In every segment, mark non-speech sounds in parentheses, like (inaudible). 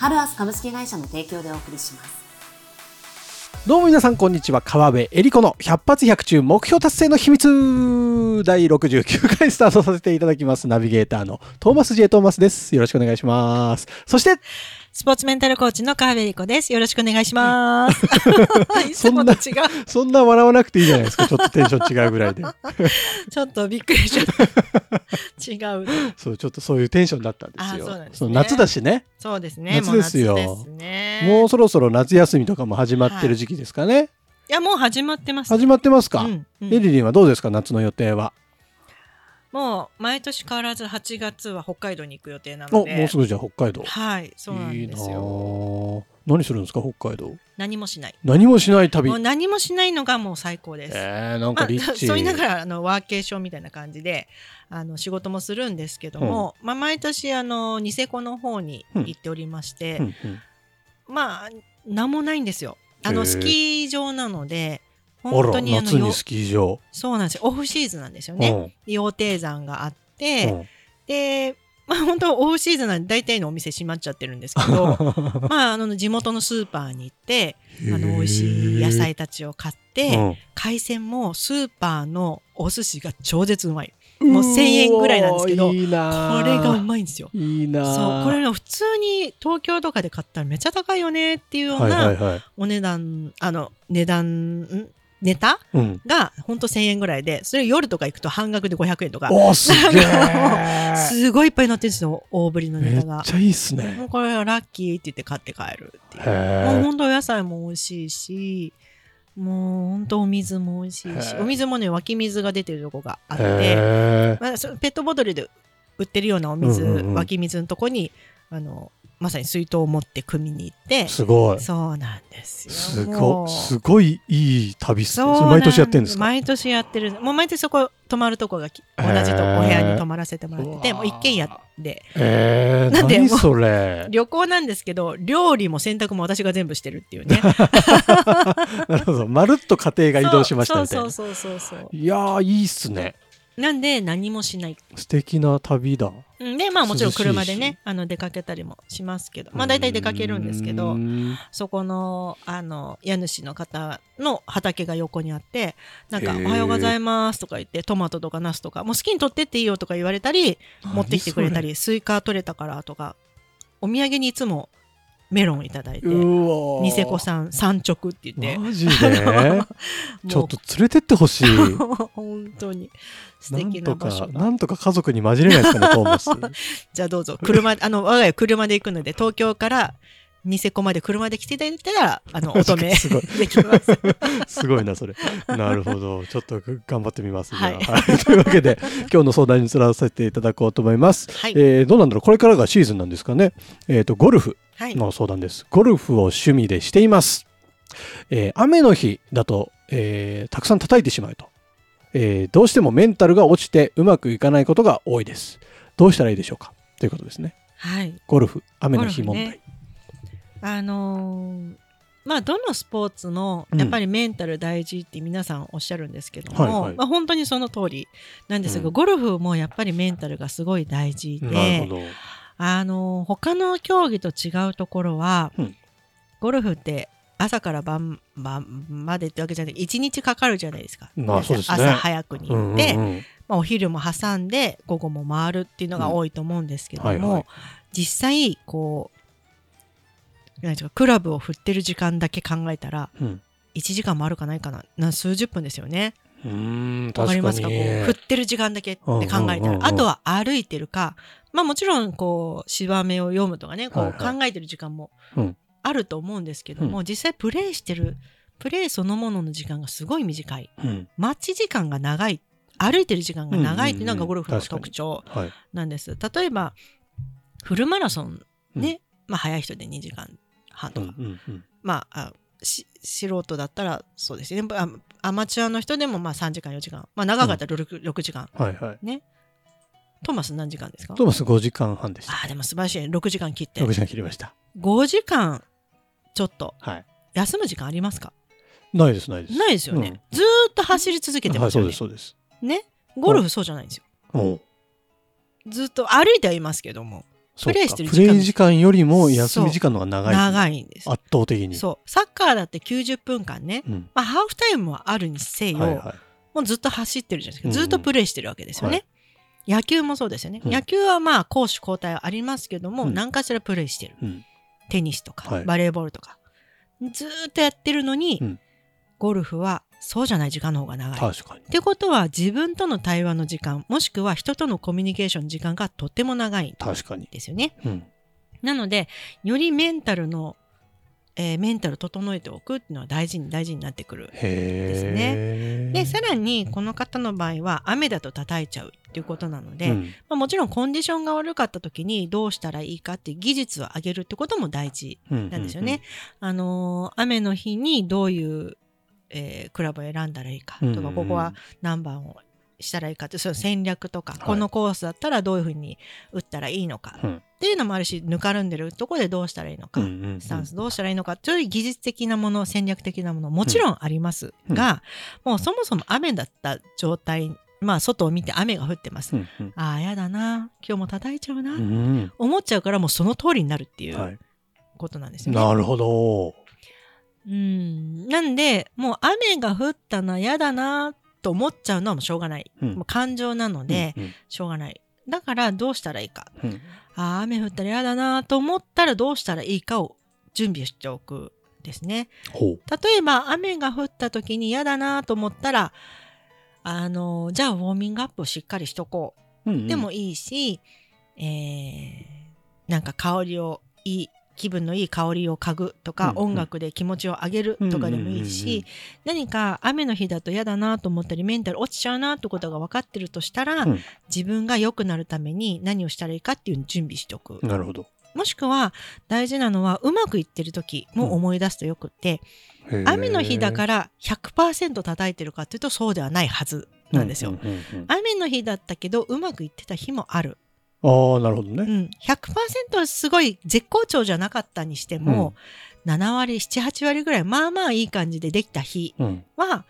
ハルアス株式会社の提供でお送りします。どうも皆さんこんにちは。川辺恵里子の百発百中目標達成の秘密。第69回スタートさせていただきます。ナビゲーターのトーマス J トーマスです。よろしくお願いします。そしてスポーツメンタルコーチの川辺理子です。よろしくお願いします。(laughs) いつもと違う。そんな笑わなくていいじゃないですかちょっとテンション違うぐらいで (laughs) ちょっとびっくりしちゃった。違う。そうちょっとそういうテンションだったんですよあそうなんですね夏だしねそうですね。夏ですよもですね。もうそろそろ夏休みとかも始まってる時期ですかね、いや、もう始まってます。始まってますか、うんうんエリリンはどうですか？夏の予定はもう毎年変わらず8月は北海道に行く予定なおので。もうすぐじゃあ北海道はい、そうなんですよ。ぁ何するんですか北海道？何もしない。何もしない旅もう何もしないのがもう最高です。えー、なんまあ、かリッチ、そう言いながらあのワーケーションみたいな感じであの仕事もするんですけども、まあ、毎年あのニセコの方に行っておりまして、うんうんまあ何もないんですよ。あのスキー場なのであ本当らにあのよ夏にスキー場、そうなんですよ。オフシーズンなんですよね。羊蹄山があっうん。て、でまあ本当オフシーズンなんで大体のお店閉まっちゃってるんですけど (laughs) まああの地元のスーパーに行ってあの美味しい野菜たちを買って、うん。海鮮もスーパーのお寿司が超絶うまい。もう1000円ぐらいなんですけどこれがうまいんですよ。いいなそうこれの普通に東京とかで買ったらめっちゃ高いよねっていうようはいなはいはい、お値段あの値段んネタうん、がほんと1000円ぐらいでそれ夜とか行くと半額で500円とか。おーすげえ (laughs) すごいいっぱい載ってるんですよ大ぶりのめネタが。っちゃいいっすもねうこれはラッキーって言って買って帰るっていう。もうほんとお野菜も美味しいしもうほんとお水も美味しいしお水もね湧き水が出てるとこがあって、へまあ、ペットボトルで売ってるようなお水、うんうんうん。湧き水のとこにあのまさに水筒を持って汲みに行って。えすごい。そうなんですよ。すごすごいいい旅っすね。毎年やってるんですか？毎年やってる。もう毎年そこ泊まるとこがき同じとお部屋に泊まらせてもらって。てもう一軒家でえー、(laughs) なんでそれ？旅行なんですけど料理も洗濯も私が全部してるっていうね。(laughs) なるほど。まるっと家庭が移動しましたみたいな。そうそうそうそうそう。いやーいいっすねなんで何もしない。素敵な旅だ。うんでまあもちろん車でねあの出かけたりもしますけど。まあ大体出かけるんですけどそこのあの家主の方の畑が横にあってなんか「へー。おはようございます」とか言ってトマトとかナスとかもう好きに取ってっていいよとか言われたり持ってきてくれたりスイカ取れたからとかお土産にいつもメロンいただいてうわー。ニセコさん産直って言って。マジで？(laughs) ちょっと連れてってほしい。(laughs) 本当に。素敵なとか場所がなんとか家族に混じれないですかねトーマス。(laughs) じゃあどうぞ。車あの我が家車で行くので東京からニセコまで車で来ていただいたらあのお止めすごい。できます。すごいなそれ。なるほど。ちょっと頑張ってみますじゃあ。はい。はいというわけで今日の相談につらせていただこうと思います、はい、えーどうなんだろう。これからがシーズンなんですかね。えっ、とゴルフ。はい、の相談です。ゴルフを趣味でしています、えー雨の日だと、えーたくさん叩いてしまうと、えーどうしてもメンタルが落ちてうまくいかないことが多いです。どうしたらいいでしょうか？ということですね。はい、ゴルフ雨の日問題、ゴルフあのーまあどのスポーツもうん。やっぱりメンタル大事って皆さんおっしゃるんですけども、はいはい。まあ、本当にその通りなんですが、うん。ゴルフもやっぱりメンタルがすごい大事なるでほどあのー他の競技と違うところは、うん。ゴルフって朝から晩晩までってわけじゃなくて1日かかるじゃないですか、まあすね。朝早くに行って、うんうんうん。まあ、お昼も挟んで午後も回るっていうのが多いと思うんですけども、うんはいはい。実際こうなんかクラブを振ってる時間だけ考えたらうん。1時間もあるかないかなな数十分ですよね。うーんわ確かりますか？こう振ってる時間だけって考えたら、うんうんうんうん。あとは歩いてるか。まあもちろんこう芝目を読むとかねこはいうはい。考えてる時間もうん。あると思うんですけども、実際プレイしてるプレイそのものの時間がすごい短い。うん。待ち時間が長い。歩いてる時間が長いっていうのがゴルフの特徴はい。なんです。例えばフルマラソンね、まあ早い人で2時間半とか、うんうんうん。まああし素人だったらそうですね。あアマチュアの人でもまあ3時間4時間。まあ長かったら 6,、6時間。はいはい。トーマス何時間ですか？トーマス5時間半でした。ああでも素晴らしい。6時間切って。6時間切りました。5時間ちょっと。はい。休む時間ありますか？ないです、ないです。ないですよね、うん。ずーっと走り続けてはい、ますよね、そうです、そうです。ね？ゴルフそうじゃないんですよ。お。うずっと歩いてはいますけどもプレイしてる時間。プレイ時間よりも休み時間の方が長い。長いんです。圧倒的に。そう。サッカーだって90分間ね、うん。まあ、ハーフタイムはあるにせよ、はいはい。もうずっと走ってるじゃないですか、ずっとプレイしてるわけですよね、はい。野球もそうですよね、うん。野球はまあ攻守交代はありますけども、うん。何かしらプレイしてる。うん。テニスとか、はい。バレーボールとか。ずーっとやってるのに、うん。ゴルフはそうじゃない時間の方が長い。確かに。ってことは自分との対話の時間もしくは人とのコミュニケーションの時間がとっても長いん確かに。ですよね。うん。なのでよりメンタルの、えーメンタル整えておくっていうのは大事に大事になってくる。へえ。でさらにこの方の場合は雨だと叩いちゃうっていうことなので、うんまあ、もちろんコンディションが悪かった時にどうしたらいいかっていう技術を上げるってことも大事うんなんですよね。。あのー雨の日にどういう、えークラブを選んだらいいか。とか、うんうん。うんここは何番をしたらいいかってそういう戦略とか、い。このコースだったらどういうふうに打ったらいいのか。うん。っていうのもあるしぬかるんでるところでどうしたらいいのか、うんうんうん。スタンスどうしたらいいのか。という技術的なもの戦略的なものもちろんありますが、もうそもそも雨だった状態まあ外を見て雨が降ってます、うんうん。ああやだな。今日も叩いちゃうな、うん思っちゃうからもうその通りになるっていうはい。ことなんですよね。なるほど。うん。なんでもう雨が降ったな嫌だなと思っちゃうのはもうしょうがない、うん。もう感情なので、うんしょうがない。だからどうしたらいいか。うん。あー雨降ったら嫌だなと思ったらどうしたらいいかを準備しておくですね。例えば雨が降った時に嫌だなと思ったらあのじゃあウォーミングアップをしっかりしとこう。うんうん。でもいいし、えーなんか香りをいい気分のいい香りを嗅ぐとか、うんうん音楽で気持ちを上げるとかでもいいし、うんうんうんうん何か雨の日だと嫌だなと思ったりメンタル落ちちゃうなってことが分かってるとしたら、うん自分が良くなるために何をしたらいいかっていう準備しておく。なるほど。もしくは大事なのはうまくいってる時も思い出すとよくって、へー雨の日だから100%叩いてるかっていうとそうではないはずなんですよ。ううんうん雨の日だったけどうまくいってた日もある。ああ、なるほどね。うん、100%すごい絶好調じゃなかったにしても、7割78割ぐらいまあまあいい感じでできた日うん。は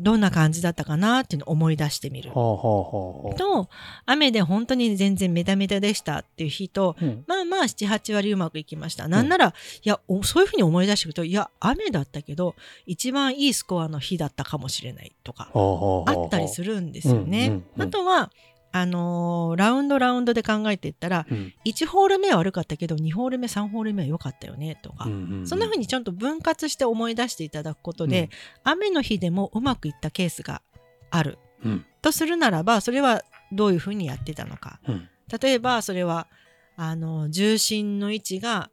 どんな感じだったかなっていうのを思い出してみる。と雨で本当に全然メタメタでしたっていう日とうんまあまあ78割うまくいきました。なんなら、いやおそういうふうに思い出していくといや雨だったけど一番いいスコアの日だったかもしれないとかはあったりするんですよね。うんうんうんあとはあのーラウンドラウンドで考えていったらうん。1ホール目は悪かったけど2ホール目3ホール目は良かったよねとか、うんうんうん。そんな風にちゃんと分割して思い出していただくことで、雨の日でもうまくいったケースがある。うん。とするならばそれはどういう風にやってたのか。うん。例えばそれはあの重心の位置が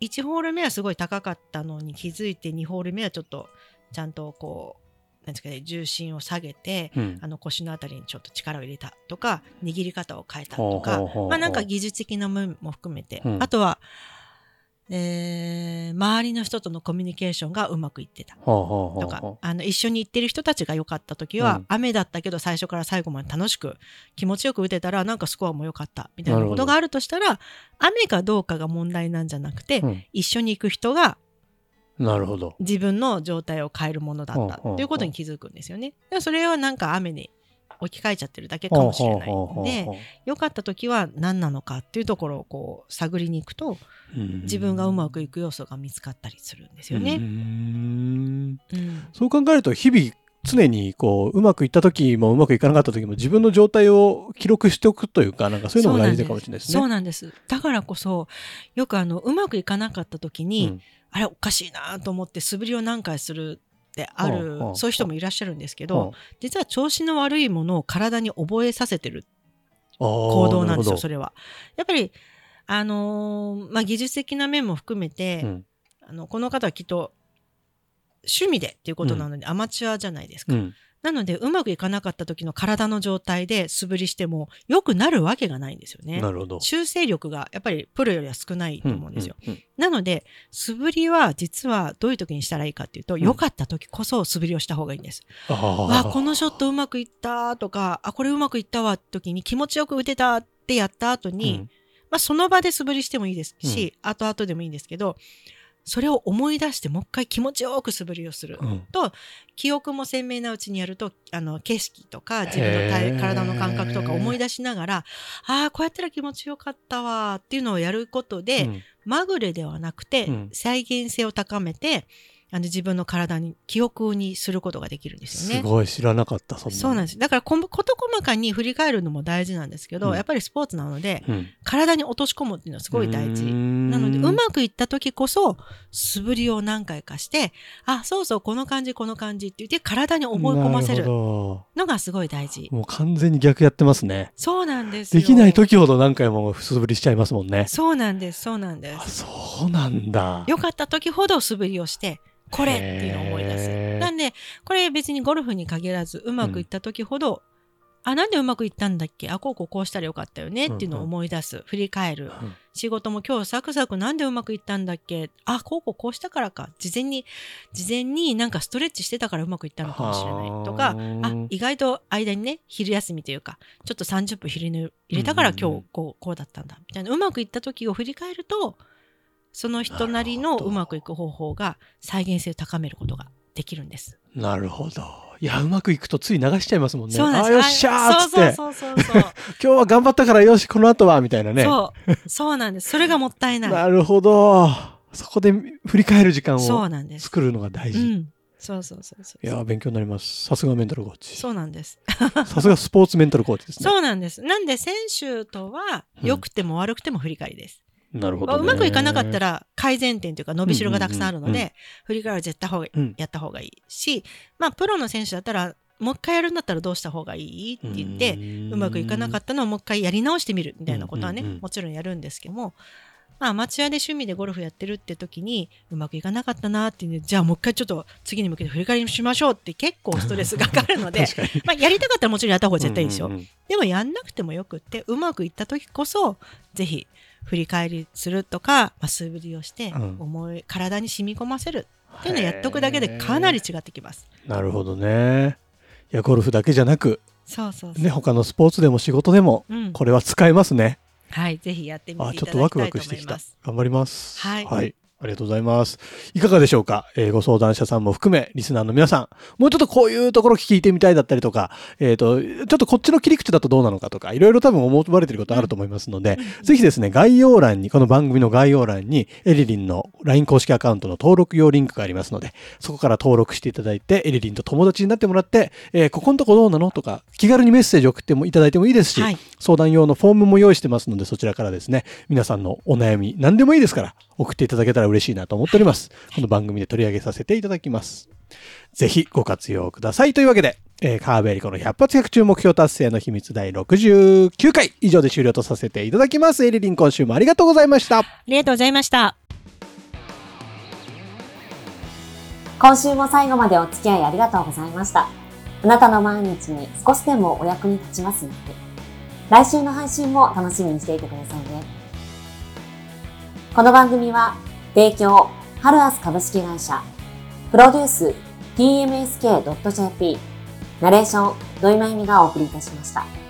1ホール目はすごい高かったのに気づいて2ホール目はちょっとちゃんとこうなんですかね重心を下げてうん。あの腰のあたりにちょっと力を入れたとか握り方を変えたとはあかなんか技術的な面も含めて、うん。あとは、えー周りの人とのコミュニケーションがうまくいってた。とか、あの一緒に行ってる人たちが良かった時は、うん。雨だったけど最初から最後まで楽しく気持ちよく打てたらなんかスコアも良かったみたいなことがあるとしたら雨かどうかが問題なんじゃなくて、うん。一緒に行く人がなるほど。自分の状態を変えるものだったうんっていうことに気づくんですよね。でそれをなんか雨に置き換えちゃってるだけかもしれないんで良かった時は何なのかっていうところをこう探りに行くと自分がうまくいく要素が見つかったりするんですよね。んうんそう考えると日々常にこううまくいった時もうまくいかなかった時も自分の状態を記録しておくというかなんかそういうのも大事かもしれないですね。そうなんです。だからこそよくあのうまくいかなかった時に、うんあれおかしいなと思って素振りを何回するってある、そういう人もいらっしゃるんですけど、は実は調子の悪いものを体に覚えさせてるあ行行動なんですよそそれは。やっぱりあのーまあ技術的な面も含めて、うん。あのこの方はきっと趣味でっていうことなので、アマチュアじゃないですか。うんなので、うまくいかなかった時の体の状態で素振りしても良くなるわけがないんですよね。なるほど。修正力がやっぱりプロよりは少ないと思うんですよ。うんうんなので、素振りは実はどういう時にしたらいいかっていうと、良かった時こそ素振りをした方がいいんです。あわあ、このショットうまくいったとか、あ、これうまくいったわって時に気持ちよく打てたってやった後に、うんまあその場で素振りしてもいいですし、後々でもいいんですけど、それを思い出してもう一回気持ちよく素振りをする。うん。と記憶も鮮明なうちにやるとあの景色とか自分の体体の感覚とか思い出しながらああこうやったら気持ちよかったわっていうのをやることで、うん。まぐれではなくて、うん。再現性を高めてあの自分の体に記憶にすることができるんですよね。すごい知らなかった、そんな。そうなんです。だからこん事細かに振り返るのも大事なんですけど、うんやっぱりスポーツなのでうん。体に落とし込むっていうのはすごい大事。ななので、うまくいった時こそ、素振りを何回かして、あ、そうそう、この感じ、この感じって言って、体に覚え込ませるほのがすごい大事。どもう完全に逆やってますね。そうなんですよ。できない時ほど何回も素振りしちゃいますもんね。そうなんです、そうなんであ、す。そうなんだ。良かった時ほど素振りをして、これっていうのを思い出す。なんで、これ別にゴルフに限らず、うまくいった時ほど、あ、なんでうまくいったんだっけ？あ、こうこうこうしたらよかったよね？っていうのを思い出す。振り返る。うん仕事も今日サクサクなんでうまくいったんだっけ？あ、こうこうこうしたからか。事前に、事前になんかストレッチしてたからうまくいったのかもしれないとか、あ、意外と間にね、昼休みというか、ちょっと30分昼寝入れたからうんうんうん今日こう、こうだったんだ。みたいな、うまくいった時を振り返ると、その人なりのうまくいく方法が再現性を高めることができるんです。なるほど。いや、うまくいくとつい流しちゃいますもんね。あ、そうなんです。よっしゃーっつって。そうそうそうそう。(laughs) 今日は頑張ったからよし、この後は、みたいなね。そう。そうなんです。それがもったいない。なるほど。そこで振り返る時間を。作るのが大事。うん。そうそうそうそう。いやー、勉強になります。さすがメンタルコーチ。そうなんです。さすがスポーツメンタルコーチですね。そうなんです。なんで選手とはうん良くても悪くても振り返りです。なるほど、ね。まあうまくいかなかったら改善点というか伸びしろがたくさんあるので、振り返りは絶対方やった方がいいし、まあプロの選手だったらもう一回やるんだったらどうした方がいいって言って、うまくいかなかっったのをもう一回やり直してみるみたいなことはね、もちろんやるんですけども、まあ、アマチュアで趣味でゴルフやってるって時にうまくいかなかったなっていうじゃあもう一回ちょっと次に向けて振り返りしましょうって結構ストレスがかかるので。(laughs) まあやりたかったらもちろんやった方が絶対いいですよ、でもやんなくてもよくってうまくいった時こそぜひ振り返りするとか、まあ、素振りをしてうん思い、体に染み込ませるっていうのをやっとくだけでかなり違ってきます。なるほどね。いや、ゴルフだけじゃなく、そうそう。ね、他のスポーツでも仕事でも、うん、これは使えますね。はい、ぜひやってみてあ、いちょっとワクワクしてきた。頑張ります。はいありがとうございます。いかがでしょうか、えーご相談者さんも含め、リスナーの皆さん、もうちょっとこういうところ聞いてみたいだったりとか、えっ、と、ちょっとこっちの切り口だとどうなのかとか、いろいろ多分思われてることあると思いますので、ぜひですね、概要欄に、この番組の概要欄に、エリリンの LINE 公式アカウントの登録用リンクがありますので、そこから登録していただいて、エリリンと友達になってもらって、えーここのとこどうなのとか、気軽にメッセージ送ってもいただいてもいいですし、はい。相談用のフォームも用意してますので、そちらからですね、皆さんのお悩み、何でもいいですから、送っていただけたら嬉しいなと思っております。この番組で取り上げさせていただきます。ぜひご活用ください。というわけで、えー、カーベリコの100発100中目標達成の秘密第69回以上で終了とさせていただきます。エリリン今週もありがとうございました。ありがとうございました。今週も最後までお付き合いありがとうございました。あなたの毎日に少しでもお役に立ちますように。来週の配信も楽しみにしていてくださいね。この番組は、提供、ハルアス株式会社、プロデュース、tmsk.jp、ナレーション、土井まゆみがお送りいたしました。